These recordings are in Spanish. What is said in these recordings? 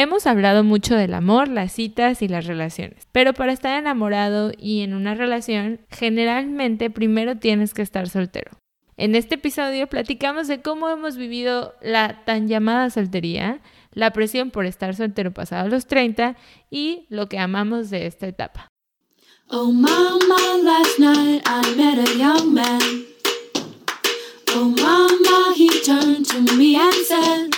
Hemos hablado mucho del amor, las citas y las relaciones, pero para estar enamorado y en una relación, generalmente primero tienes que estar soltero. En este episodio platicamos de cómo hemos vivido la tan llamada soltería, la presión por estar soltero pasado los 30 y lo que amamos de esta etapa. Oh mama, last night I met a young man. Oh mama, he turned to me and said,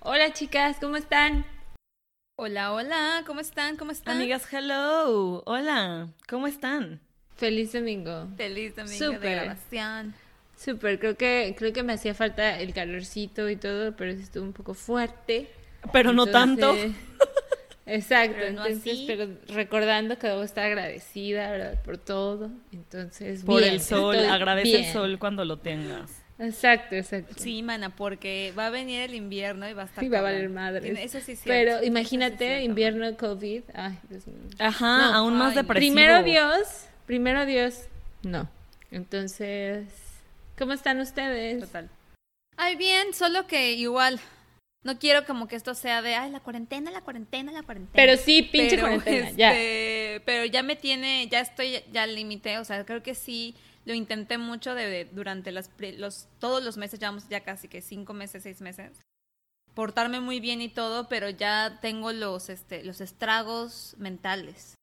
Hola chicas, ¿cómo están? Hola, hola, ¿cómo están? ¿Cómo están? Amigas, hello. Hola, ¿cómo están? Feliz domingo. Feliz domingo de grabación. Súper, creo que, creo que me hacía falta el calorcito y todo, pero estuvo un poco fuerte. Pero no tanto. Exacto, entonces, pero recordando que debo estar agradecida, ¿verdad? Por todo. Entonces, Por el sol, agradece el sol cuando lo tengas. Exacto, exacto. Sí, mana, porque va a venir el invierno y va a estar. Y va a valer madre. Eso sí Pero imagínate, invierno, COVID. Ay, Dios mío. Ajá, aún más depresivo. Primero Dios, primero Dios, no. Entonces, ¿cómo están ustedes? Total. Ay, bien, solo que igual. No quiero como que esto sea de, ay, la cuarentena, la cuarentena, la cuarentena. Pero sí, pinche cuarentena, ya. Este, pero ya me tiene, ya estoy, ya al límite, o sea, creo que sí lo intenté mucho de, durante los, todos los meses, llevamos ya casi que cinco meses, seis meses. Portarme muy bien y todo, pero ya tengo los, este, los estragos mentales.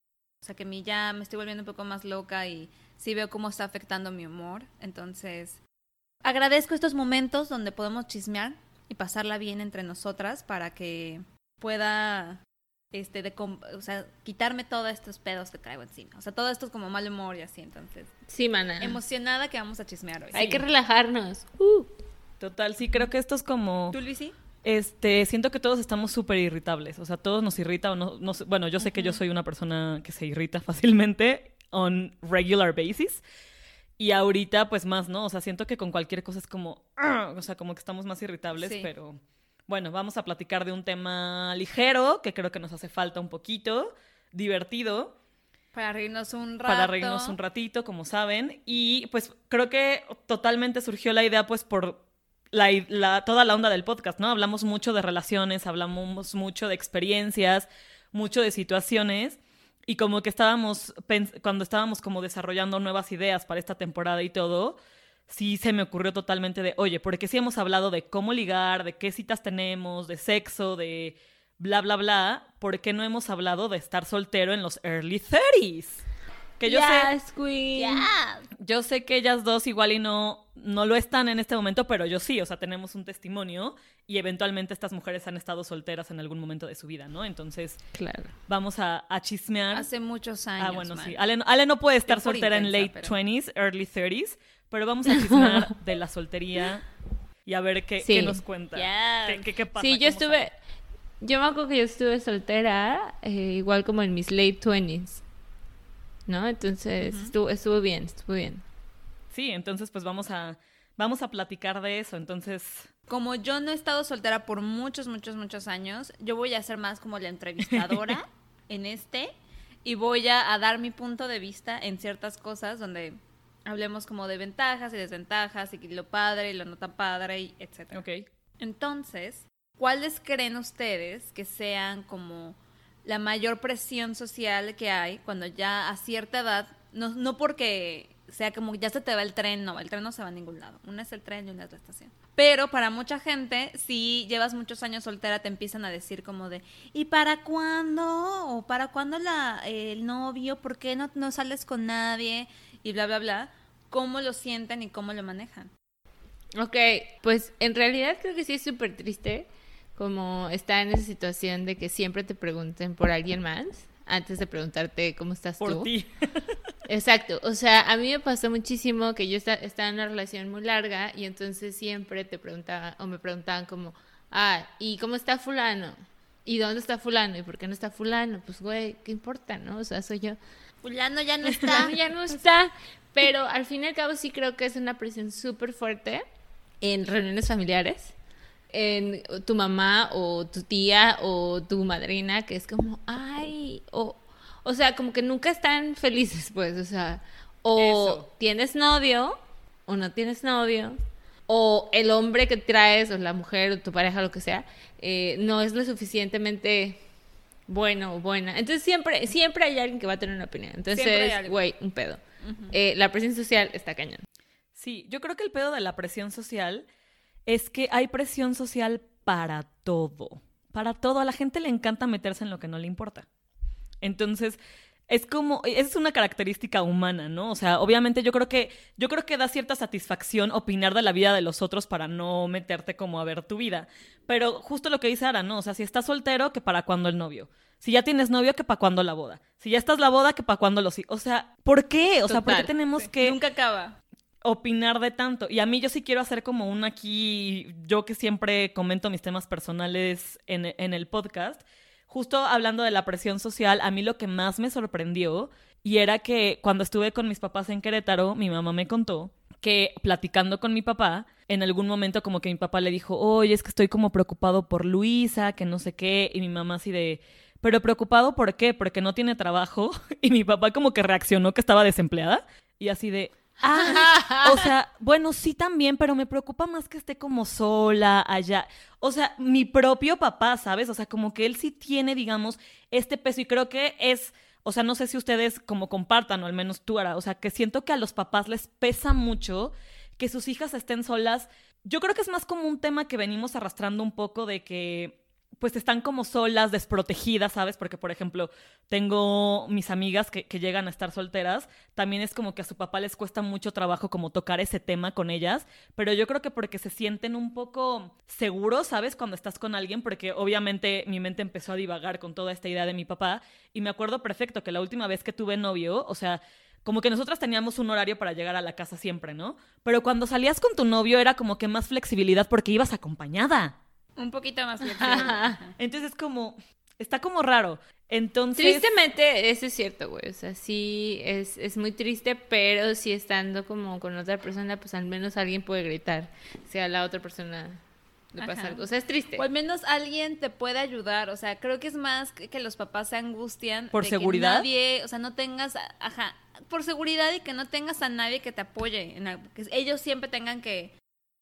O sea que mí ya me estoy volviendo un poco más loca y sí veo cómo está afectando mi humor. Entonces, agradezco estos momentos donde podemos chismear y pasarla bien entre nosotras para que pueda este, de, o sea, quitarme todos estos pedos que traigo encima. O sea, todo esto es como mal humor y así, entonces. Sí, mana. Emocionada que vamos a chismear hoy. Hay que relajarnos. Uh. Total, sí, creo que esto es como... ¿Tú, Luisi? Este, siento que todos estamos súper irritables. O sea, todos nos irrita o no, bueno, yo sé que yo soy una persona que se irrita fácilmente on regular basis. Y ahorita, pues más, ¿no? O sea, siento que con cualquier cosa es como, o sea, como que estamos más irritables, pero bueno, vamos a platicar de un tema ligero, que creo que nos hace falta un poquito, divertido. Para reírnos un rato. Para reírnos un ratito, como saben. Y pues creo que totalmente surgió la idea pues por la, toda la onda del podcast, ¿no? Hablamos mucho de relaciones, hablamos mucho de experiencias, mucho de situaciones. Y como que estábamos, cuando estábamos como desarrollando nuevas ideas para esta temporada y todo, sí se me ocurrió totalmente de, oye, porque sí hemos hablado de cómo ligar, de qué citas tenemos, de sexo, de bla, bla, bla, ¿por qué no hemos hablado de estar soltero en los early 30s? Que yo sé. Yo sé que ellas dos igual y no, no lo están en este momento, pero yo sí, o sea, tenemos un testimonio y eventualmente estas mujeres han estado solteras en algún momento de su vida, ¿no? Entonces, claro. vamos a, chismear. Hace muchos años. Ah, bueno, sí. Ale, no puede estar soltera en late 20s, early 30s, pero vamos a chismear de la soltería y a ver qué, nos cuenta. ¿Qué, pasa? Sí, yo estuve, yo me acuerdo que yo estuve soltera, eh, igual como en mis late 20s, ¿no? Entonces estuvo, estuvo bien, estuvo bien. Sí, entonces pues vamos a, vamos a platicar de eso, entonces... Como yo no he estado soltera por muchos, muchos, muchos años, yo voy a ser más como la entrevistadora en este y voy a dar mi punto de vista en ciertas cosas donde hablemos como de ventajas y desventajas y lo padre y lo no tan padre, y etc. Ok. Entonces, ¿cuáles creen ustedes que sean como la mayor presión social que hay cuando ya a cierta edad, no, no porque sea como ya se te va el tren, no, el tren no se va a ningún lado. Una es el tren y una es la estación. Pero para mucha gente, si llevas muchos años soltera, te empiezan a decir como de, ¿y para cuándo? ¿O para cuándo la, el novio? ¿Por qué no, no sales con nadie? y bla, bla, bla, cómo lo sienten y cómo lo manejan. Ok, pues en realidad creo que sí es súper triste como estar en esa situación de que siempre te pregunten por alguien más antes de preguntarte cómo estás por tú. ti. Exacto, o sea, a mí me pasó muchísimo que yo estaba en una relación muy larga y entonces siempre te preguntaban o me preguntaban como, Ah, ¿y cómo está fulano? ¿Y dónde está fulano? ¿Y por qué no está fulano? Pues, güey, ¿qué importa, no? O sea, soy yo. Fulano ya no está. Fulano ya no está. Pero al fin y al cabo sí creo que es una presión súper fuerte en reuniones familiares. En tu mamá o tu tía o tu madrina, que es como, ay, o, o sea, como que nunca están felices, pues, o sea, o Eso. tienes novio o no tienes novio, o el hombre que traes, o la mujer, o tu pareja, lo que sea, eh, no es lo suficientemente bueno o buena. Entonces siempre, siempre hay alguien que va a tener una opinión. Entonces, güey, un pedo. Eh, la presión social está cañón. Sí, yo creo que el pedo de la presión social es que hay presión social para todo. Para todo. A la gente le encanta meterse en lo que no le importa. Entonces, es como, es una característica humana, ¿no? O sea, obviamente yo creo que, yo creo que da cierta satisfacción opinar de la vida de los otros para no meterte como a ver tu vida. Pero justo lo que dice Ara, ¿no? O sea, si estás soltero, que para cuándo el novio. Si ya tienes novio, que para cuándo la boda. Si ya estás la boda, que para cuándo los. O sea, ¿por qué? O sea, ¿por qué tenemos que Nunca acaba. opinar de tanto. Y a mí yo sí quiero hacer como un aquí, yo que siempre comento mis temas personales en, en el podcast, justo hablando de la presión social, a mí lo que más me sorprendió y era que cuando estuve con mis papás en Querétaro, mi mamá me contó que platicando con mi papá, en algún momento como que mi papá le dijo, oye, es que estoy como preocupado por Luisa, que no sé qué, y mi mamá así de... Pero preocupado por qué? Porque no tiene trabajo. Y mi papá como que reaccionó que estaba desempleada. Y así de, Ah, o sea, bueno, sí también, pero me preocupa más que esté como sola allá. O sea, mi propio papá, ¿sabes? O sea, como que él sí tiene, digamos, este peso y creo que es, o sea, no sé si ustedes como compartan o al menos tú, Ara, o sea, que siento que a los papás les pesa mucho que sus hijas estén solas. Yo creo que es más como un tema que venimos arrastrando un poco de que pues están como solas, desprotegidas, ¿sabes? Porque, por ejemplo, tengo mis amigas que, llegan a estar solteras, también es como que a su papá les cuesta mucho trabajo como tocar ese tema con ellas, pero yo creo que porque se sienten un poco seguros, ¿sabes? Cuando estás con alguien, porque obviamente mi mente empezó a divagar con toda esta idea de mi papá, y me acuerdo perfecto que la última vez que tuve novio, o sea, como que nosotras teníamos un horario para llegar a la casa siempre, ¿no? Pero cuando salías con tu novio era como que más flexibilidad porque ibas acompañada. Un poquito más flexible. Entonces es como, está como raro. Entonces... Tristemente, eso es cierto, güey. O sea, sí, es, es muy triste, pero si estando como con otra persona, pues al menos alguien puede gritar. Si a la otra persona le pasa Ajá. algo. O sea, es triste. O al menos alguien te puede ayudar. O sea, creo que es más que, que los papás se angustian. ¿Por de seguridad? Que nadie, o sea, no tengas, ajá, por seguridad y que no tengas a nadie que te apoye. en algo, que ellos siempre tengan que,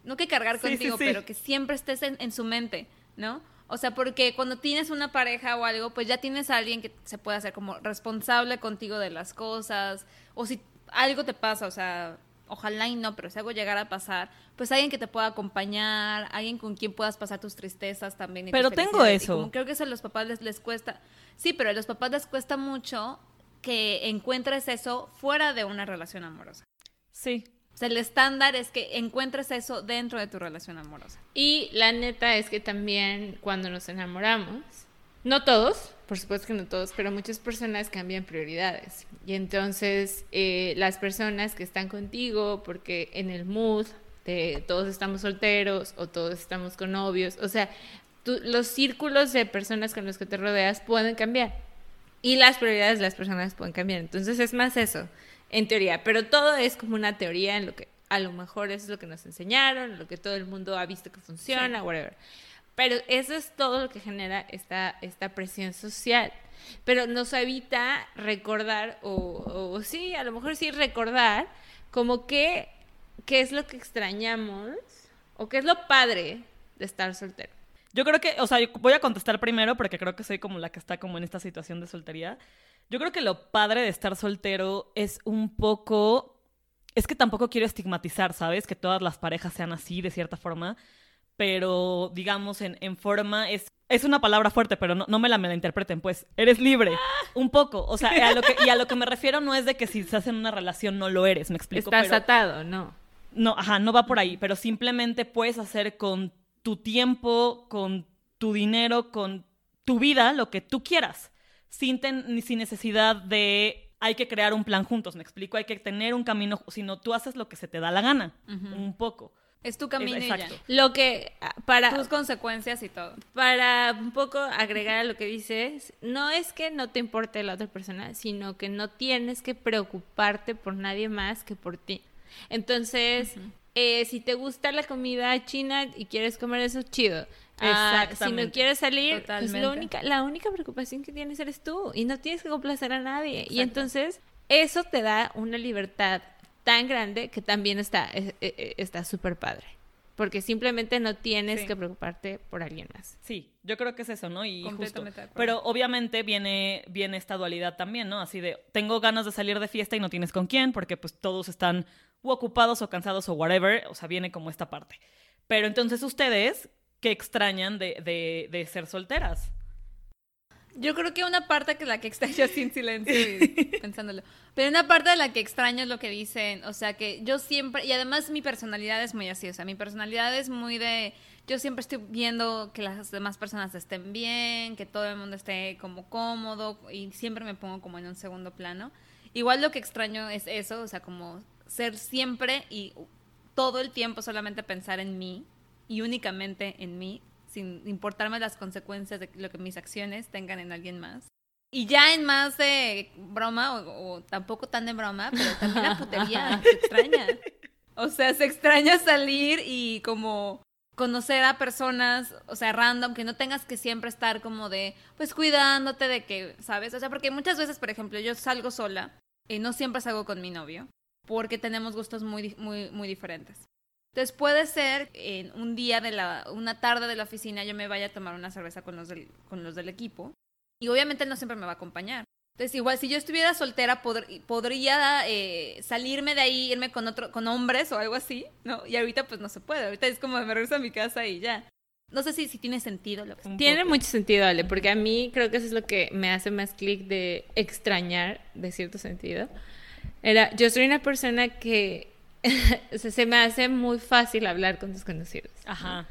no que cargar Sí, contigo, sí. pero que siempre estés en, en su mente, ¿no? O sea, porque cuando tienes una pareja o algo, pues ya tienes a alguien que se puede hacer como responsable contigo de las cosas. O si algo te pasa, o sea, ojalá y no, pero si algo llegara a pasar, pues alguien que te pueda acompañar, alguien con quien puedas pasar tus tristezas también. y tus Pero tengo. Y eso. como creo que eso a los papás les, les cuesta. Sí, pero a los papás les cuesta mucho que encuentres eso fuera de una relación amorosa. Sí. Sea, el estándar es que encuentres eso dentro de tu relación amorosa. Y la neta es que también cuando nos enamoramos, no todos, por supuesto que no todos, pero muchas personas cambian prioridades. Y entonces eh, las personas que están contigo, porque en el mood de todos estamos solteros o todos estamos con novios, o sea, tú- los círculos de personas con los que te rodeas pueden cambiar. Y las prioridades de las personas pueden cambiar. Entonces es más eso, en teoría. Pero todo es como una teoría en lo que a lo mejor eso es lo que nos enseñaron, lo que todo el mundo ha visto que funciona, whatever. Pero eso es todo lo que genera esta, esta presión social. Pero nos evita recordar, o, o sí, a lo mejor sí recordar, como que, qué es lo que extrañamos, o qué es lo padre de estar soltero. Yo creo que, o sea, voy a contestar primero porque creo que soy como la que está como en esta situación de soltería. Yo creo que lo padre de estar soltero es un poco... Es que tampoco quiero estigmatizar, ¿sabes? Que todas las parejas sean así, de cierta forma. Pero, digamos, en, en forma es... Es una palabra fuerte, pero no, no me la malinterpreten, pues. Eres libre. Un poco. O sea, a lo que, y a lo que me refiero no es de que si estás en una relación no lo eres, me explico. Estás pero- atado, ¿no? no, ajá, no va por ahí, pero simplemente puedes hacer con tu tiempo, con tu dinero, con tu vida, lo que tú quieras, sin, ten- sin necesidad de hay que crear un plan juntos, me explico, hay que tener un camino, sino tú haces lo que se te da la gana, un poco. Es tu camino y Exacto. ya. Lo que ah, para Tus consecuencias y todo. para un poco agregar a lo que dices, no es que no te importe la otra persona, sino que no tienes que preocuparte por nadie más que por ti. Entonces, eh, si te gusta la comida china y quieres comer eso, chido. Ah, si no quieres salir, pues la única, la única preocupación que tienes eres tú y no tienes que complacer a nadie. Y Exacto. entonces, eso te da una libertad tan grande que también está eh, eh, está súper padre. Porque simplemente no tienes Sí. que preocuparte por alguien más. Sí, yo creo que es eso, ¿no? Y justo. Pero obviamente viene, viene esta dualidad también, ¿no? Así de, tengo ganas de salir de fiesta y no tienes con quién, porque pues todos están o ocupados o cansados o whatever, o sea, viene como esta parte. Pero entonces ustedes, ¿qué extrañan de, de, de ser solteras? Yo creo que una parte que la que extraño sin silencio y pensándolo. Pero una parte de la que extraño es lo que dicen, o sea que yo siempre y además mi personalidad es muy así, o sea, mi personalidad es muy de yo siempre estoy viendo que las demás personas estén bien, que todo el mundo esté como cómodo y siempre me pongo como en un segundo plano. Igual lo que extraño es eso, o sea, como ser siempre y todo el tiempo solamente pensar en mí y únicamente en mí, sin importarme las consecuencias de lo que mis acciones tengan en alguien más. Y ya en más de broma, o, o tampoco tan de broma, pero también la putería se extraña. O sea, se extraña salir y como conocer a personas, o sea, random, que no tengas que siempre estar como de, pues cuidándote de que, ¿sabes? O sea, porque muchas veces, por ejemplo, yo salgo sola y no siempre salgo con mi novio, porque tenemos gustos muy, muy, muy diferentes. Entonces puede ser en un día de la, una tarde de la oficina yo me vaya a tomar una cerveza con los del, con los del equipo y obviamente él no siempre me va a acompañar. Entonces igual si yo estuviera soltera podr- podría eh, salirme de ahí, irme con otro, con hombres o algo así, ¿no? Y ahorita pues no se puede, ahorita es como me regreso a mi casa y ya. No sé si, si tiene sentido lo que Tiene poco. mucho sentido, Ale, porque a mí creo que eso es lo que me hace más clic de extrañar, de cierto sentido. Era, yo soy una persona que se me hace muy fácil hablar con desconocidos. Ajá.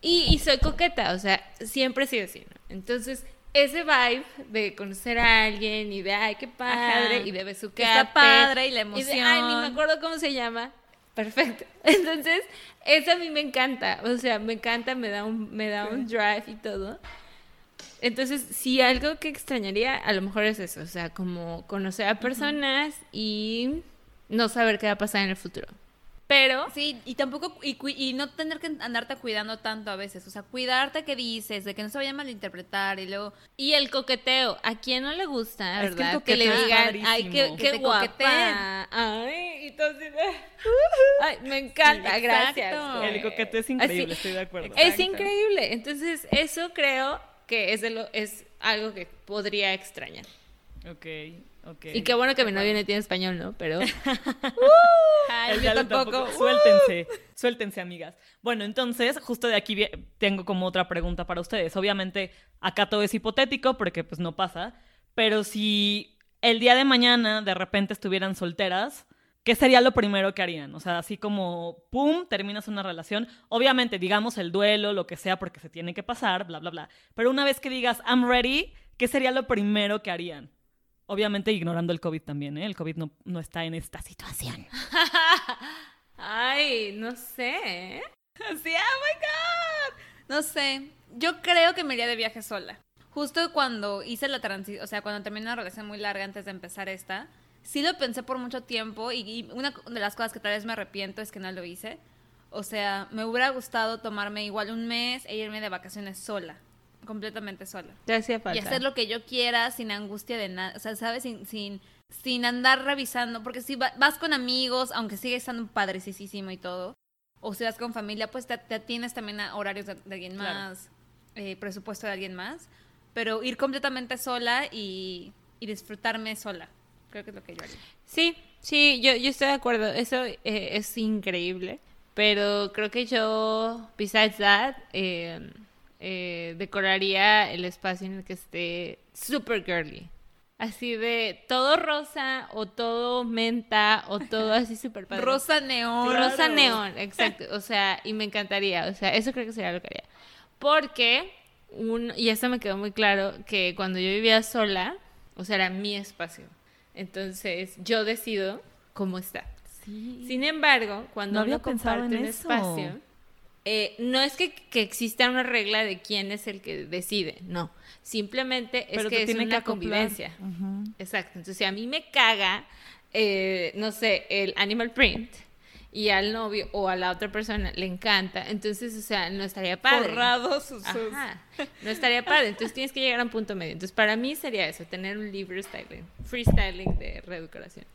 Y, y soy coqueta, o sea, siempre he sido así, ¿no? Entonces, ese vibe de conocer a alguien y de, ay, qué padre, Ajá. y de besucarte. Está padre y la Y de, ay, ni me emoción. acuerdo cómo se llama. Perfecto. Entonces, eso a mí me encanta. O sea, me encanta, me da un, me da un drive y todo. Entonces, si algo que extrañaría, a lo mejor es eso. O sea, como conocer a personas y no saber qué va a pasar en el futuro. Pero, Sí, y tampoco, y, no tener que andarte cuidando tanto a veces, o sea, cuidarte qué dices, de que no se vaya a malinterpretar y luego... y el coqueteo, ¿a quién no le gusta, Es que verdad? Que, le digan, ay, qué, Que qué guapa. coqueteen. Ay, y tú así de- Ay, me encanta, Sí, gracias. El coqueteo es increíble, estoy de acuerdo. Es increíble. Entonces, eso creo que es, de lo, es algo que podría extrañar. Ok, ok. Y qué bueno que mi novio no tiene español, ¿no? Pero Ay, El yo diálogo tampoco. Suéltense, suéltense, amigas. Bueno, entonces, justo de aquí tengo como otra pregunta para ustedes. Obviamente, acá todo es hipotético porque pues no pasa, pero si el día de mañana de repente estuvieran solteras, ¿qué sería lo primero que harían? O sea, así como, ¡pum!, terminas una relación. Obviamente, digamos el duelo, lo que sea, porque se tiene que pasar, bla, bla, bla. Pero una vez que digas, I'm ready, ¿qué sería lo primero que harían? Obviamente ignorando el COVID también, ¿eh? El COVID no, no está en esta situación. Ay, no sé. ¿eh? Oh my god. No sé, yo creo que me iría de viaje sola. Justo cuando hice la transición, o sea, cuando terminé una relación muy larga antes de empezar esta, sí lo pensé por mucho tiempo y, y una de las cosas que tal vez me arrepiento es que no lo hice. O sea, me hubiera gustado tomarme igual un mes e irme de vacaciones sola, completamente sola. Te hacía falta. Y hacer lo que yo quiera sin angustia de nada, o sea, ¿sabes? Sin, sin, sin andar revisando, porque si va- vas con amigos, aunque sigue estando padrecísimo y todo, o si vas con familia, pues te, te atienes también a horarios de, de alguien Claro. más, eh, presupuesto de alguien más, pero ir completamente sola y, y disfrutarme sola, creo que es lo que yo haría. Sí, sí, yo, yo estoy de acuerdo. Eso eh, es increíble. Pero creo que yo, besides that, eh, eh, decoraría el espacio en el que esté super girly. Así de todo rosa o todo menta o todo así súper padre. Rosa neón. Rosa neón, exacto. O sea, y me encantaría. O sea, eso creo que sería lo que haría. Porque, un, y eso me quedó muy claro, que cuando yo vivía sola, o sea, era mi espacio. Entonces, yo decido cómo está. Sí. Sin embargo, cuando No había uno comparte en un eso. espacio, eh, no es que, que exista una regla de quién es el que decide, no. Simplemente es Pero que es tiene una que convivencia. Exacto. Entonces, si a mí me caga, eh, no sé, el animal print y al novio o a la otra persona le encanta, entonces, o sea, no estaría padre. Forrado sus... Ajá. No estaría padre. Entonces tienes que llegar a un punto medio. Entonces, para mí sería eso, tener un libre styling, freestyling de redecoración.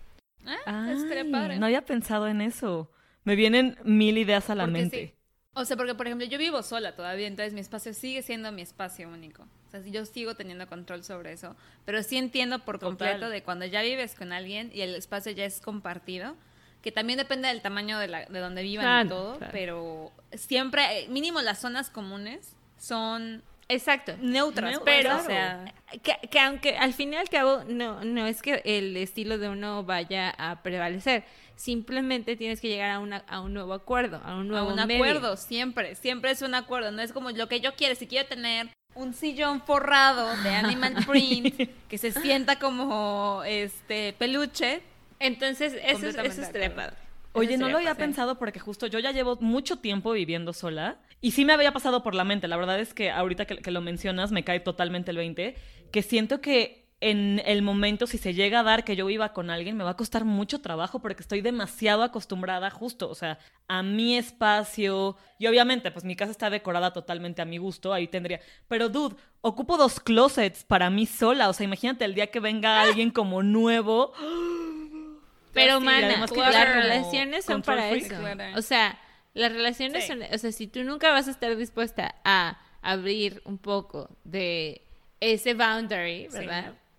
Ah, eso estaría Ay, padre. No había pensado en eso. Me vienen mil ideas a la Porque mente. sí. O sea, porque por ejemplo yo vivo sola todavía, entonces mi espacio sigue siendo mi espacio único. O sea, yo sigo teniendo control sobre eso, pero sí entiendo por Total. completo de cuando ya vives con alguien y el espacio ya es compartido, que también depende del tamaño de, la, de donde vivan Claro, y todo, claro. pero siempre, eh, mínimo las zonas comunes son Exacto. neutras, Neutras, pero, claro. o sea, Que, que aunque al fin y al cabo no, no es que el estilo de uno vaya a prevalecer, simplemente tienes que llegar a, una, a un nuevo acuerdo, a un a nuevo un medio. acuerdo, siempre, siempre es un acuerdo, no es como lo que yo quiero, si quiero tener un sillón forrado de animal print que se sienta como este peluche, Entonces, eso, es- eso padre. Oye, no lo había pensado porque justo yo ya llevo mucho tiempo viviendo sola y sí me había pasado por la mente. La verdad es que ahorita que, que lo mencionas me cae totalmente el 20, que siento que en el momento si se llega a dar que yo viva con alguien me va a costar mucho trabajo porque estoy demasiado acostumbrada justo, o sea, a mi espacio y obviamente pues mi casa está decorada totalmente a mi gusto, ahí tendría, pero dude, ocupo dos closets para mí sola, o sea, imagínate el día que venga alguien como nuevo. Pero, Sí, mana, que las relaciones son para freak. eso. Claro. O sea, las relaciones Sí. son... O sea, si tú nunca vas a estar dispuesta a abrir un poco de ese boundary, Sí.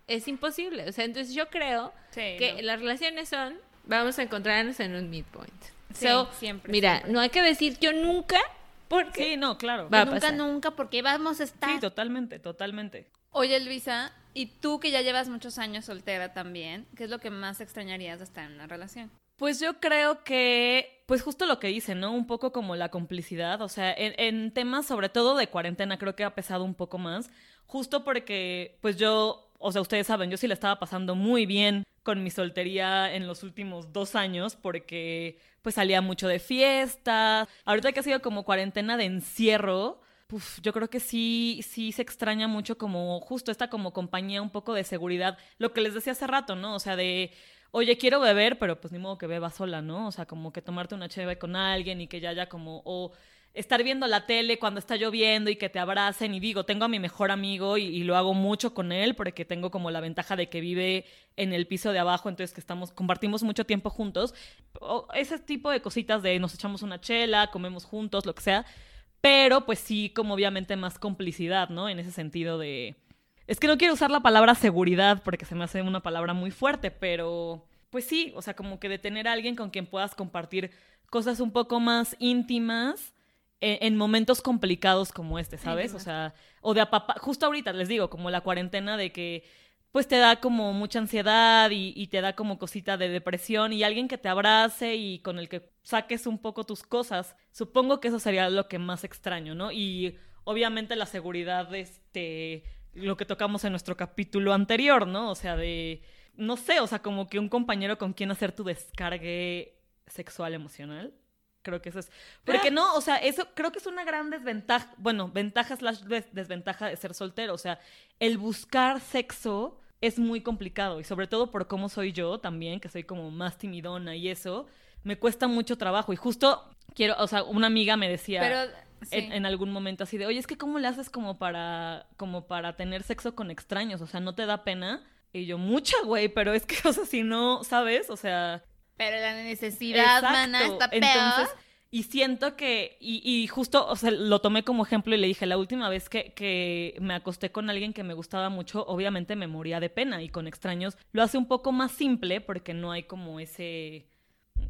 Es imposible. O sea, entonces yo creo Sí, que no. las relaciones son... Vamos a encontrarnos en un midpoint. Sí, So, siempre, Mira, siempre. no hay que decir yo nunca, porque... Sí, no, claro. Va a nunca, pasar. nunca, porque vamos a estar. Sí, totalmente, totalmente. Oye, Luisa, y tú que ya llevas muchos años soltera también, ¿qué es lo que más extrañarías de estar en una relación? Pues yo creo que, pues justo lo que dice, ¿no? Un poco como la complicidad, o sea, en, en temas sobre todo de cuarentena creo que ha pesado un poco más, justo porque, pues yo, o sea, ustedes saben, yo sí le estaba pasando muy bien con mi soltería en los últimos dos años porque, pues salía mucho de fiestas, ahorita que ha sido como cuarentena de encierro, Uf, yo creo que sí, sí se extraña mucho como justo esta como compañía, un poco de seguridad, lo que les decía hace rato, ¿no? O sea, de, oye, quiero beber, pero pues ni modo que beba sola, ¿no? O sea, como que tomarte una cheve con alguien y que ya haya como, o estar viendo la tele cuando está lloviendo y que te abracen y digo, tengo a mi mejor amigo y, lo hago mucho con él porque tengo como la ventaja de que vive en el piso de abajo, entonces que estamos, compartimos mucho tiempo juntos. O ese tipo de cositas de nos echamos una chela, comemos juntos, lo que sea pero pues sí, como obviamente más complicidad, ¿no? En ese sentido de... Es que no quiero usar la palabra seguridad porque se me hace una palabra muy fuerte, pero pues sí, o sea, como que de tener a alguien con quien puedas compartir cosas un poco más íntimas en, en momentos complicados como este, ¿sabes? O sea, o de apapa... Justo ahorita les digo, como la cuarentena de que pues te da como mucha ansiedad y, y, te da como cosita de depresión y alguien que te abrace y con el que saques un poco tus cosas. Supongo que eso sería lo que más extraño, ¿no? Y obviamente la seguridad, este, lo que tocamos en nuestro capítulo anterior, ¿no? O sea, de, no sé, o sea, como que un compañero con quien hacer tu descargue sexual emocional. Creo que eso es. Porque no, o sea, eso creo que es una gran desventaja. Bueno, ventaja slash des- desventaja de ser soltero. O sea, el buscar sexo es muy complicado. Y sobre todo por cómo soy yo también, que soy como más timidona y eso, me cuesta mucho trabajo. Y justo quiero, o sea, una amiga me decía Pero, sí. en, en algún momento así de, oye, es que cómo le haces como para, como para tener sexo con extraños. O sea, ¿no te da pena? Y yo, mucha, güey, pero es que, o sea, si no, ¿sabes? O sea, Pero la necesidad, Exacto. mana, está peor. Entonces, y siento que, y, y justo, o sea, lo tomé como ejemplo y le dije, la última vez que, que me acosté con alguien que me gustaba mucho, obviamente me moría de pena y con extraños lo hace un poco más simple porque no hay como ese,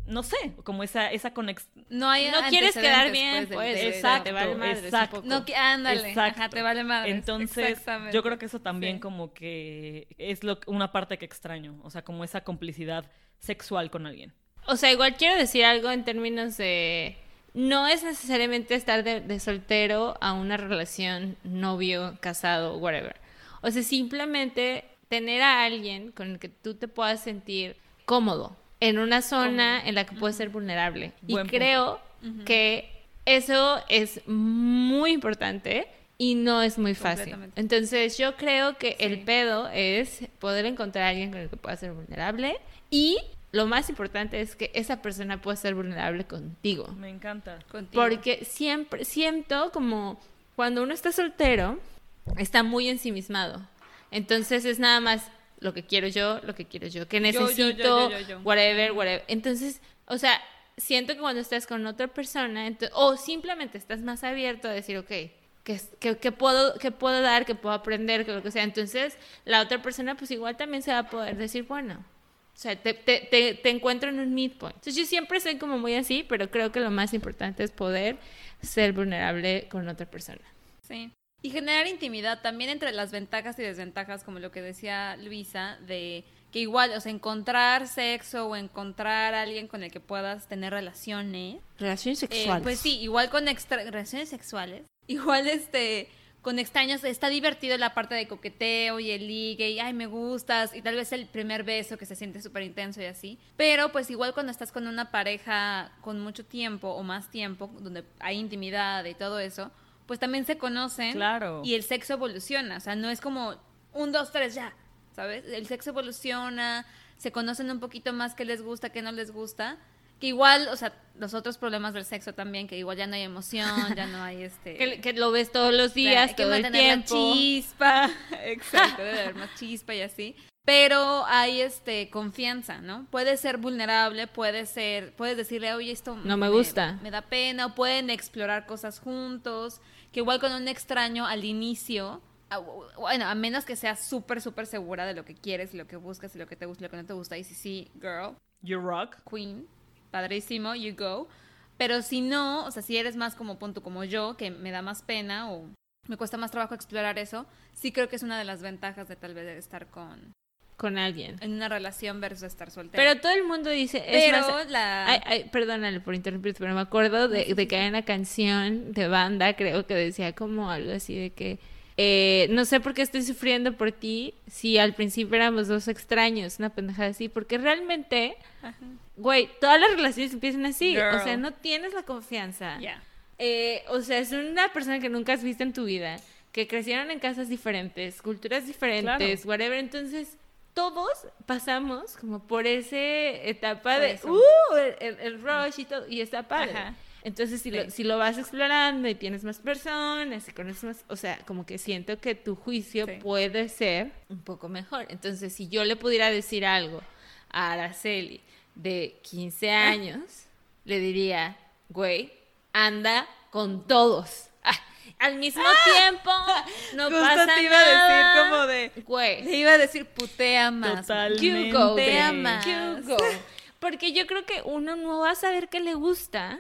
no sé, como esa, esa conexión. no hay No quieres quedar bien, pues, del- exacto, te vale madres un exacto. No, que- ándale, Exacto. ajá, te vale madre. Entonces, yo creo que eso también como que es lo, una parte que extraño, o sea, como esa complicidad sexual con alguien. O sea, igual quiero decir algo en términos de... No es necesariamente estar de, de soltero a una relación novio, casado, whatever. O sea, simplemente tener a alguien con el que tú te puedas sentir cómodo. En una zona en la que puedes ser vulnerable. Buen y punto. creo que eso es muy importante y no es muy fácil. Entonces yo creo que el Sí. pedo es poder encontrar a alguien con el que pueda ser vulnerable y lo más importante es que esa persona pueda ser vulnerable contigo. Me encanta. Contigo. Porque siempre siento como cuando uno está soltero, está muy ensimismado. Entonces es nada más lo que quiero yo, lo que quiero yo, que necesito, yo, yo, yo, yo. whatever, whatever. Entonces, o sea, siento que cuando estás con otra persona, o simplemente estás más abierto a decir, ok, ¿qué, es- qué- qué puedo, qué puedo dar, qué puedo aprender, que lo que sea. Entonces, la otra persona, pues igual también se va a poder decir, bueno, o sea, te, te, te, te encuentro en un midpoint. Entonces yo siempre soy como muy así, pero creo que lo más importante es poder ser vulnerable con otra persona. Sí. Y generar intimidad también entre las ventajas y desventajas, como lo que decía Luisa, de que igual, o sea, encontrar sexo o encontrar a alguien con el que puedas tener relaciones. Relaciones eh, sexuales. pues sí, igual con extra relaciones sexuales. Igual este con extraños está divertido la parte de coqueteo y el ligue y ay me gustas y tal vez el primer beso que se siente súper intenso y así pero pues igual cuando estás con una pareja con mucho tiempo o más tiempo donde hay intimidad y todo eso pues también se conocen Claro. y el sexo evoluciona o sea no es como un dos tres ya sabes el sexo evoluciona se conocen un poquito más qué les gusta qué no les gusta que igual, o sea, los otros problemas del sexo también, que igual ya no hay emoción, ya no hay este... que, que lo ves todos los o sea, días, hay que todo el mantener la tiempo. chispa. Exacto, debe haber más chispa y así. Pero hay este confianza, ¿no? Puedes ser vulnerable, puedes ser, puedes decirle, oye, esto No me gusta. Me da pena, o pueden explorar cosas juntos, que igual con un extraño al inicio, a- bueno, a menos que seas súper, súper segura de lo que quieres y lo que buscas y lo que te gusta y lo que no te gusta, y sí, sí, girl, You rock. queen, padrísimo, you go. Pero si no, o sea, si eres más como punto como yo, que me da más pena o me cuesta más trabajo explorar eso, sí creo que es una de las ventajas de tal vez de estar con Con alguien. en una relación versus estar soltera. Pero todo el mundo dice... es Pero más, la Ay, ay, perdónale por interrumpirte, pero me acuerdo de, de que hay una canción de banda, creo que decía como algo así de que eh, no sé por qué estoy sufriendo por ti si al principio éramos dos extraños, una pendejada así, porque realmente, güey, todas las relaciones empiezan así, o sea, no tienes la confianza. Eh, o sea, es una persona que nunca has visto en tu vida, que crecieron en casas diferentes, culturas diferentes, whatever. Entonces, todos pasamos como por esa etapa Por de, uh, el, el rush y todo, y está padre. Ajá. Entonces, si, lo, si lo vas explorando y tienes más personas y conoces más, o sea, como que siento que tu juicio Sí. puede ser un poco mejor. Entonces, si yo le pudiera decir algo a Araceli de 15 años, le diría, güey, anda con todos. Ah, al mismo tiempo, no Justo pasa te iba a decir nada. como de- Güey, Le iba a decir putea más. Totalmente. Putea. Porque yo creo que uno no va a saber qué le gusta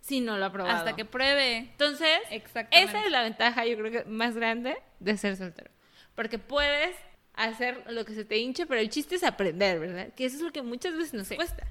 si no lo ha probado. Hasta que pruebe. Entonces, esa es la ventaja, yo creo que más grande de ser soltero. Porque puedes hacer lo que se te hinche, pero el chiste es aprender, ¿verdad? Que eso es lo que muchas veces nos cuesta.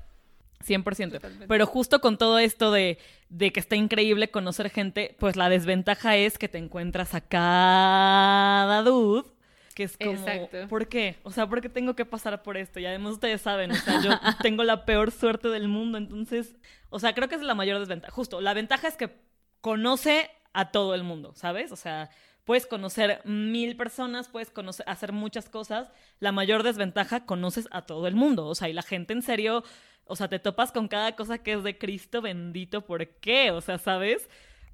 100%. Totalmente. Pero justo con todo esto de, de que está increíble conocer gente, pues la desventaja es que te encuentras a cada dude. Que es como, Exacto. ¿por qué? O sea, ¿por qué tengo que pasar por esto? Y además ustedes saben, o sea, yo tengo la peor suerte del mundo, entonces, o sea, creo que es la mayor desventaja. Justo, la ventaja es que conoce a todo el mundo, ¿sabes? O sea, puedes conocer mil personas, puedes conocer, hacer muchas cosas. La mayor desventaja, conoces a todo el mundo. O sea, y la gente en serio, o sea, te topas con cada cosa que es de Cristo bendito, ¿por qué? O sea, ¿sabes?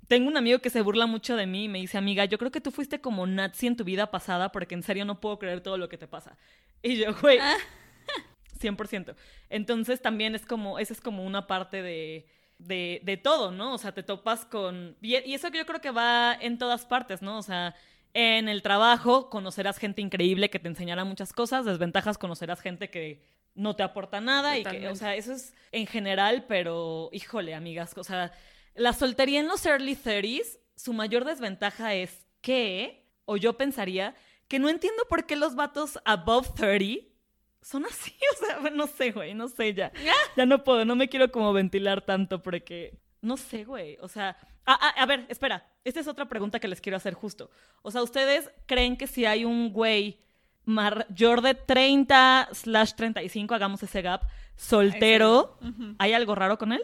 Tengo un amigo que se burla mucho de mí y me dice, amiga, yo creo que tú fuiste como Nazi en tu vida pasada porque en serio no puedo creer todo lo que te pasa. Y yo, güey, 100%. Entonces también es como, esa es como una parte de, de, de todo, ¿no? O sea, te topas con... Y, y eso que yo creo que va en todas partes, ¿no? O sea, en el trabajo conocerás gente increíble que te enseñará muchas cosas, desventajas conocerás gente que no te aporta nada y que, o sea, eso es en general, pero híjole, amigas, o sea, la soltería en los early 30s, su mayor desventaja es que, o yo pensaría, que no entiendo por qué los vatos above 30 son así, o sea, no sé, güey, no sé ya. Ya no puedo, no me quiero como ventilar tanto porque, no sé, güey, o sea, ah, ah, a ver, espera, esta es otra pregunta que les quiero hacer justo. O sea, ¿ustedes creen que si hay un güey mayor de 30 slash 35, hagamos ese gap, soltero, ¿hay algo raro con él?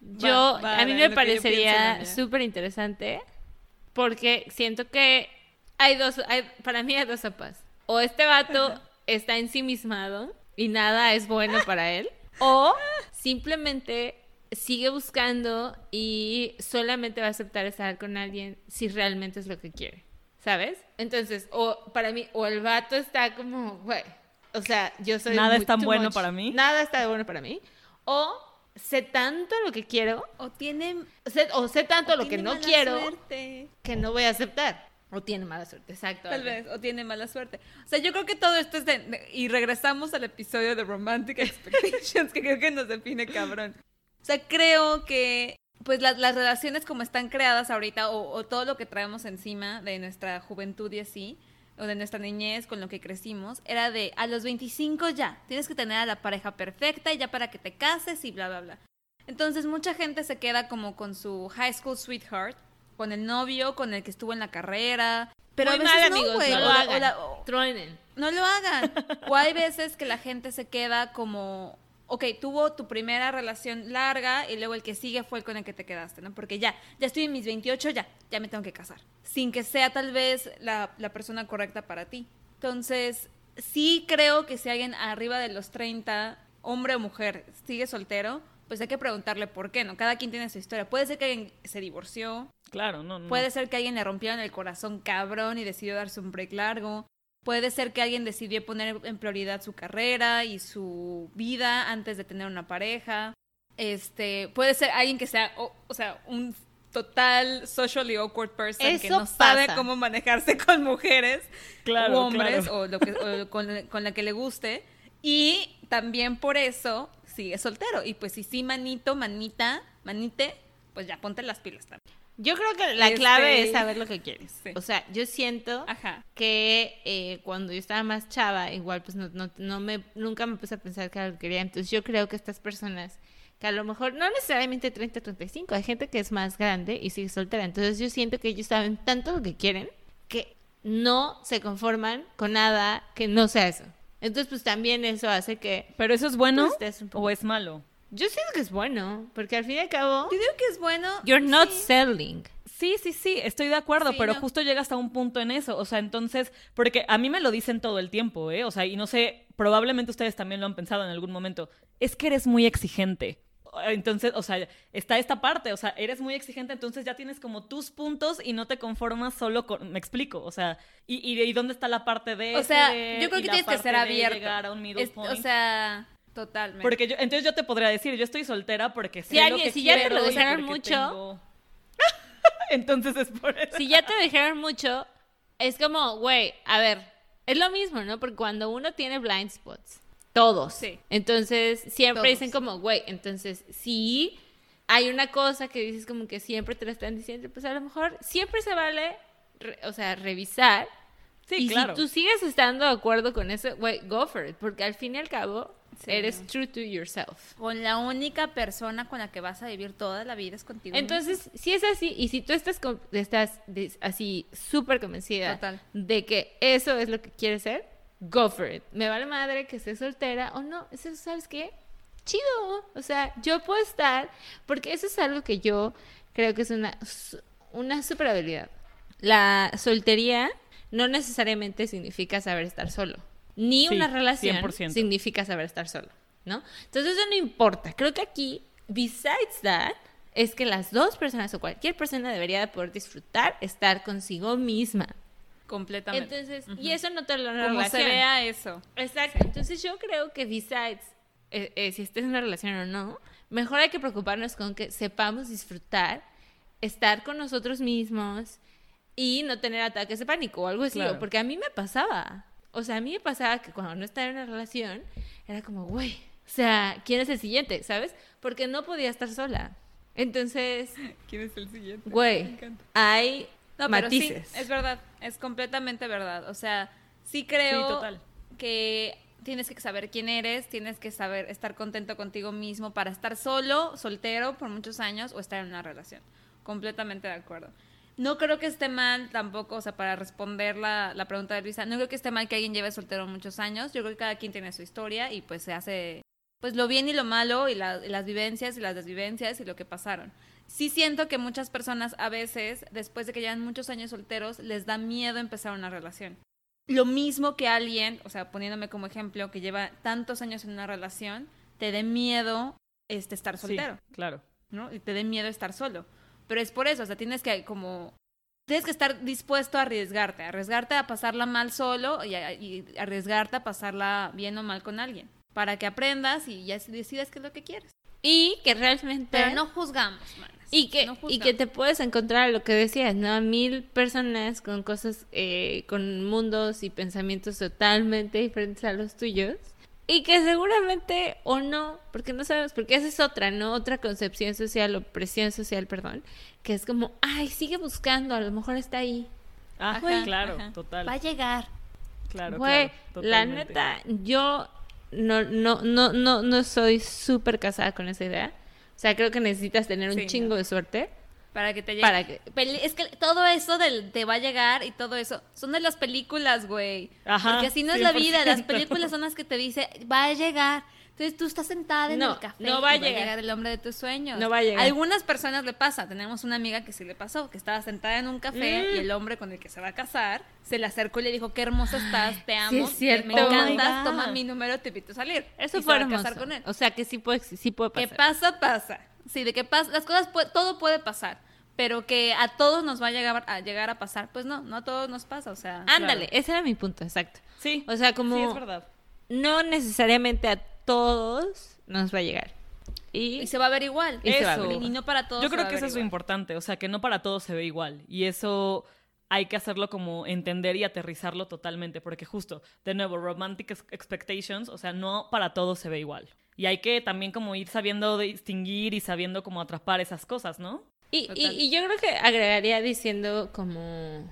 Yo, Va, va, a mí me parecería súper interesante porque siento que hay dos, hay, para mí hay dos sopas. O este vato está ensimismado y nada es bueno para él, o simplemente sigue buscando y solamente va a aceptar estar con alguien si realmente es lo que quiere, ¿sabes? Entonces, o para mí, o el vato está como, güey, o sea, yo soy... Nada muy es tan bueno much. para mí. Nada está bueno para mí. O sé tanto lo que quiero O tiene, sé- o sé tanto o lo que no mala quiero suerte. que no voy a aceptar. O tiene mala suerte, exacto. Tal vez, o tiene mala suerte. O sea, yo creo que todo esto es de- y regresamos al episodio de Romantic Expectations, que creo que nos define cabrón. O sea, creo que pues las, las relaciones como están creadas ahorita, o, o todo lo que traemos encima de nuestra juventud y así, o de nuestra niñez con lo que crecimos, era de a los 25 ya, tienes que tener a la pareja perfecta y ya para que te cases y bla, bla, bla. Entonces mucha gente se queda como con su high school sweetheart, con el novio, con el que estuvo en la carrera. Pero Muy a veces mal, no, amigos, no lo hagan. la- o- Truenen. no lo hagan. O hay veces que la gente se queda como, ok, tuvo tu primera relación larga y luego el que sigue fue el con el que te quedaste, ¿no? Porque ya, ya estoy en mis 28, ya, ya me tengo que casar. Sin que sea tal vez la, la persona correcta para ti. Entonces, sí creo que si alguien arriba de los 30, hombre o mujer, sigue soltero, pues hay que preguntarle por qué, ¿no? Cada quien tiene su historia. Puede ser que alguien se divorció, Claro, no, no. Puede ser que alguien le rompieron el corazón cabrón y decidió darse un break largo. Puede ser que alguien decidió poner en prioridad su carrera y su vida antes de tener una pareja. Este, puede ser alguien que sea, o, o sea, un total socially awkward person que no sabe cómo manejarse con mujeres Claro, o hombres claro. o, lo que, o con, con la que le guste. Y también por eso sigue soltero. Y pues si sí, manito, manita, manite, pues ya ponte las pilas también. Yo creo que la Este- clave es saber lo que quieres. Sí. O sea, yo siento Ajá. que eh, cuando yo estaba más chava, igual pues no, no, no me, nunca me puse a pensar que era lo que quería. Entonces yo creo que estas personas, que a lo mejor no necesariamente 30, 35, hay gente que es más grande y sigue soltera. Entonces yo siento que ellos saben tanto lo que quieren que no se conforman con nada que no sea eso. Entonces pues también eso hace que... ¿Pero eso es bueno Pues, estés un poco- o es malo? Yo siento que es bueno, porque al fin y al cabo... Yo digo que es bueno. You're not sí. selling. Sí, sí, sí, estoy de acuerdo, Sí, pero no. justo llega hasta un punto en eso. O sea, entonces, porque a mí me lo dicen todo el tiempo, ¿eh? O sea, y no sé, probablemente ustedes también lo han pensado en algún momento. Es que eres muy exigente. Entonces, o sea, está esta parte, o sea, eres muy exigente, entonces ya tienes como tus puntos y no te conformas solo con, me explico, o sea, y, y, y dónde está la parte de O sea, yo creo que tienes que ser abierto. llegar a un middle Es- point? o sea, totalmente. porque yo, entonces yo te podría decir, yo estoy soltera porque sé Si lo alguien- que si ya te lo porque mucho- tengo- entonces es por eso. si ya te dijeron mucho, es como, güey, a ver, es lo mismo, ¿no? Porque cuando uno tiene blind spots, todos. Sí. Entonces, siempre Todos. dicen como, güey, entonces, si hay una cosa que dices como que siempre te la están diciendo, pues a lo mejor siempre se vale, re- o sea, revisar. Sí, y claro. si tú sigues estando de acuerdo con eso, güey, go for it. Porque al fin y al cabo, Sí. eres true to yourself. Con la única persona con la que vas a vivir toda la vida es contigo. Entonces, si es así, y si tú estás, estás así súper convencida Total. de que eso es lo que quieres ser, go for it. Me vale madre que estés soltera o no. Eso, ¿sabes qué? Chido. O sea, yo puedo estar, porque eso es algo que yo creo que es una, una super habilidad. La soltería no necesariamente significa saber estar solo. Ni Sí, una relación 100%. significa saber estar solo, ¿no? Entonces eso no importa. Creo que aquí, besides that, es que las dos personas o cualquier persona debería de poder disfrutar estar consigo misma. completamente. Entonces, y eso no te lo como se relación. vea eso. Exacto. Entonces yo creo que besides, eh, eh, si estés en una relación o no, mejor hay que preocuparnos con que sepamos disfrutar, estar con nosotros mismos y no tener ataques de pánico o algo así. Claro. Porque a mí me pasaba. O sea, a mí me pasaba que cuando no estaba en una relación, era como, güey, o sea, ¿quién es el siguiente? ¿Sabes? Porque no podía estar sola. Entonces, ¿Quién es el siguiente? güey, hay No, pero matices. sí, es verdad, es completamente verdad. O sea, sí creo Sí, total. que tienes que saber quién eres, tienes que saber estar contento contigo mismo para estar solo, soltero por muchos años o estar en una relación. Completamente de acuerdo. No creo que esté mal tampoco, o sea, para responder la, la pregunta de Luisa, no creo que esté mal que alguien lleve soltero muchos años. Yo creo que cada quien tiene su historia y pues se hace, pues lo bien y lo malo y, la- y las vivencias y las desvivencias y lo que pasaron. Sí siento que muchas personas a veces, después de que llevan muchos años solteros, les da miedo empezar una relación. Lo mismo que alguien, o sea, poniéndome como ejemplo, que lleva tantos años en una relación, te dé miedo este, estar Sí, soltero. claro. ¿no? Y te dé miedo estar solo. Pero es por eso, o sea, tienes que como tienes que estar dispuesto a arriesgarte, a arriesgarte a pasarla mal solo y, a- y arriesgarte a pasarla bien o mal con alguien, para que aprendas y ya decidas qué es lo que quieres. Y que realmente... Pero no juzgamos, manas. Y que, No y juzgamos. que te puedes encontrar lo que decías, ¿no? A mil personas con cosas, eh, con mundos y pensamientos totalmente diferentes a los tuyos. Y que seguramente o no, porque no sabemos, porque esa es otra, ¿no? Otra concepción social o presión social, perdón, que es como, ay, sigue buscando, a lo mejor está ahí. Ah, Ajá, claro, ajá. total. Va a llegar. Claro, Güey, claro, la neta, yo no, no, no, no, no soy súper casada con esa idea. O sea, creo que necesitas tener un chingo no. de suerte. Para que te llegue. Para que- Es que todo eso del te va a llegar y todo eso son de las películas, güey. Ajá, Porque así no es la vida. Las 100%. películas son las que te dice va a llegar. Entonces tú estás sentada en No, el café no va a y llegar. el hombre de tus sueños. No va a llegar. algunas personas le pasa. Tenemos una amiga que sí le pasó, que estaba sentada en un café Mm. y el hombre con el que se va a casar se le acercó y le dijo, qué hermosa estás, te amo, es cierto. me Oh encantas, God. toma mi número, te invito a salir. Eso Y se fue va a hermoso. casar con él. O sea, que sí puede, sí puede pasar. pasa, pasa. Sí, de que pasa, las cosas, pue- todo puede pasar. Pero que a todos nos va a llegar a, llegar a pasar, pues no, no a todos nos pasa, o sea. Ándale, claro. ese era mi punto, exacto. Sí. O sea, como Sí, es verdad. no necesariamente a todos nos va a llegar. Y, Y se va a ver igual. Y se va a ver Y no para todos. Yo se creo que eso es lo importante, o sea, que no para todos se ve igual. Y eso hay que hacerlo como entender y aterrizarlo totalmente, porque justo, de nuevo, romantic ex- expectations, o sea, no para todos se ve igual. Y hay que también como ir sabiendo distinguir y sabiendo cómo atrapar esas cosas, ¿no? y, y- y yo creo que agregaría diciendo como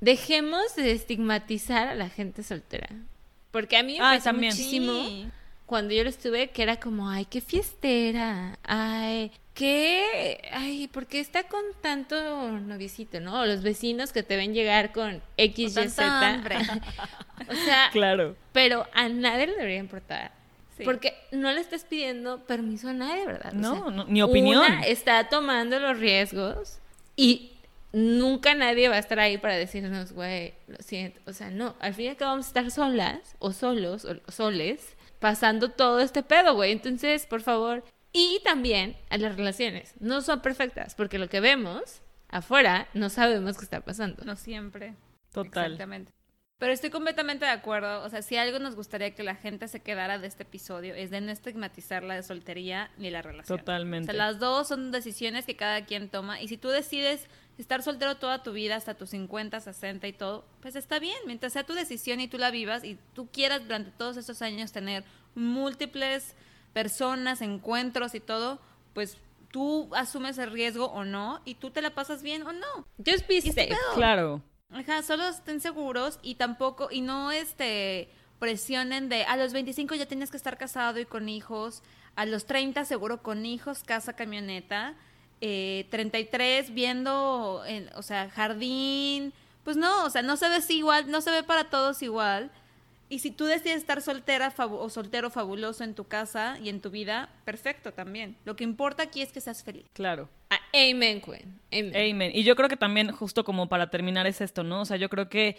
dejemos de estigmatizar a la gente soltera. Porque a mí me Ah, pasó también. muchísimo Sí. cuando yo lo estuve que era como, ay, qué fiestera, ay, qué, ay, ¿por qué está con tanto noviecito, no? O los vecinos que te ven llegar con X, Y, Z. o sea, Claro. pero a nadie le debería importar. Sí. Porque no le estás pidiendo permiso a nadie, ¿verdad? O No, sea, no, ni opinión. Una está tomando los riesgos y nunca nadie va a estar ahí para decirnos, güey, lo siento. O sea, no, al fin y al cabo vamos a estar solas o solos o soles pasando todo este pedo, güey. Entonces, por favor. Y también a las relaciones. No son perfectas porque lo que vemos afuera no sabemos qué está pasando. No siempre. Total. Exactamente. Pero estoy completamente de acuerdo. O sea, si algo nos gustaría que la gente se quedara de este episodio es de no estigmatizar la soltería ni la relación. Totalmente. O sea, las dos son decisiones que cada quien toma. Y si tú decides estar soltero toda tu vida, hasta tus 50, 60 y todo, pues está bien. Mientras sea tu decisión y tú la vivas y tú quieras durante todos esos años tener múltiples personas, encuentros y todo, pues tú asumes el riesgo o no y tú te la pasas bien o no. Just be safe. Claro. Ajá, solo estén seguros y tampoco, y no este presionen de a los 25 ya tienes que estar casado y con hijos, a los 30 seguro con hijos, casa, camioneta, eh, 33 viendo, en- o sea, jardín, pues no, o sea, no se ve igual, no se ve para todos igual. Y si tú decides estar soltera o soltero fabuloso en tu casa y en tu vida, perfecto también. Lo que importa aquí es que seas feliz. Claro. Ah, Amen, Queen. Amen. Amen. Y yo creo que también, justo como para terminar, es esto, ¿no? O sea, yo creo que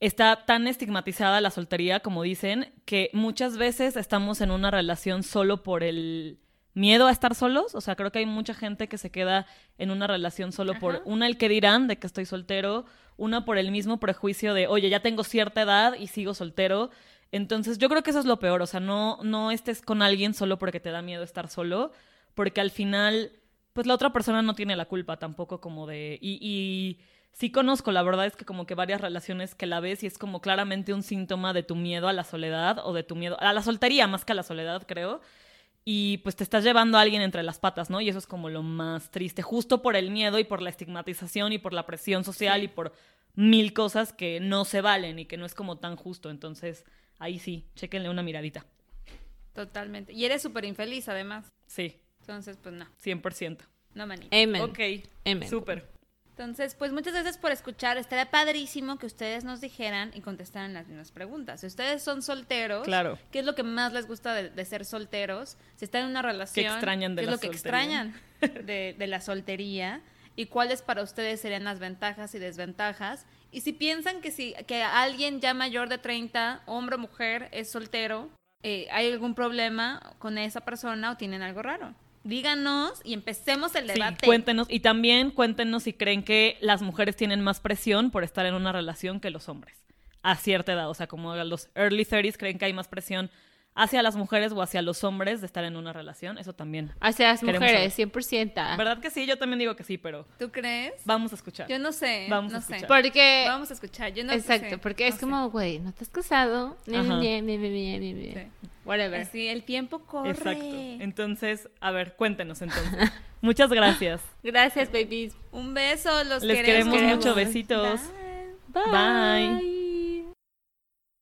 está tan estigmatizada la soltería, como dicen, que muchas veces estamos en una relación solo por el miedo a estar solos. O sea, creo que hay mucha gente que se queda en una relación solo por una el que dirán de que estoy soltero, una por el mismo prejuicio de, oye, ya tengo cierta edad y sigo soltero. Entonces, yo creo que eso es lo peor. O sea, no, no estés con alguien solo porque te da miedo estar solo, porque al final pues la otra persona no tiene la culpa tampoco como de... Y, y sí conozco, la verdad es que como que varias relaciones que la ves y es como claramente un síntoma de tu miedo a la soledad o de tu miedo a la soltería más que a la soledad, creo. Y pues te estás llevando a alguien entre las patas, ¿no? Y eso es como lo más triste, justo por el miedo y por la estigmatización y por la presión social y por mil cosas que no se valen y que no es como tan justo. Entonces, ahí sí, chéquenle una miradita. Totalmente. Y eres súper infeliz además. Sí, Entonces, pues no, 100%. no manito. Amen. Ok, Amen. súper. Entonces, pues muchas gracias por escuchar. Estaría padrísimo que ustedes nos dijeran y contestaran las mismas preguntas. Si ustedes son solteros, Claro. ¿qué es lo que más les gusta de, de ser solteros? Si están en una relación, extrañan de ¿qué la es lo que soltería? extrañan de, de la soltería? ¿Y cuáles para ustedes serían las ventajas y desventajas? Y si piensan que si que alguien ya mayor de 30, hombre o mujer, es soltero, eh, ¿hay algún problema con esa persona o tienen algo raro? Díganos y empecemos el Sí, debate. cuéntenos. Y también cuéntenos si creen que las mujeres tienen más presión por estar en una relación que los hombres. A cierta edad. O sea, como a los early 30s creen que hay más presión hacia las mujeres o hacia los hombres de estar en una relación. Eso también. Hacia las mujeres, saber. 100%. ¿Verdad que sí? Yo también digo que sí, pero ¿Tú crees? vamos a escuchar. Yo no sé. Vamos a no sé. escuchar. Porque... Vamos a escuchar. Yo no Exacto, sé, porque es no sé. como, güey, no te has casado. Ni, Ajá. ni, ni, ni, ni, ni, ni. Sí. Whatever. Así, el tiempo corre. Exacto. Entonces, a ver, cuéntenos entonces. Muchas gracias. Gracias, babies. Un beso, los Les queremos. queremos mucho. Besitos. Bye. Bye.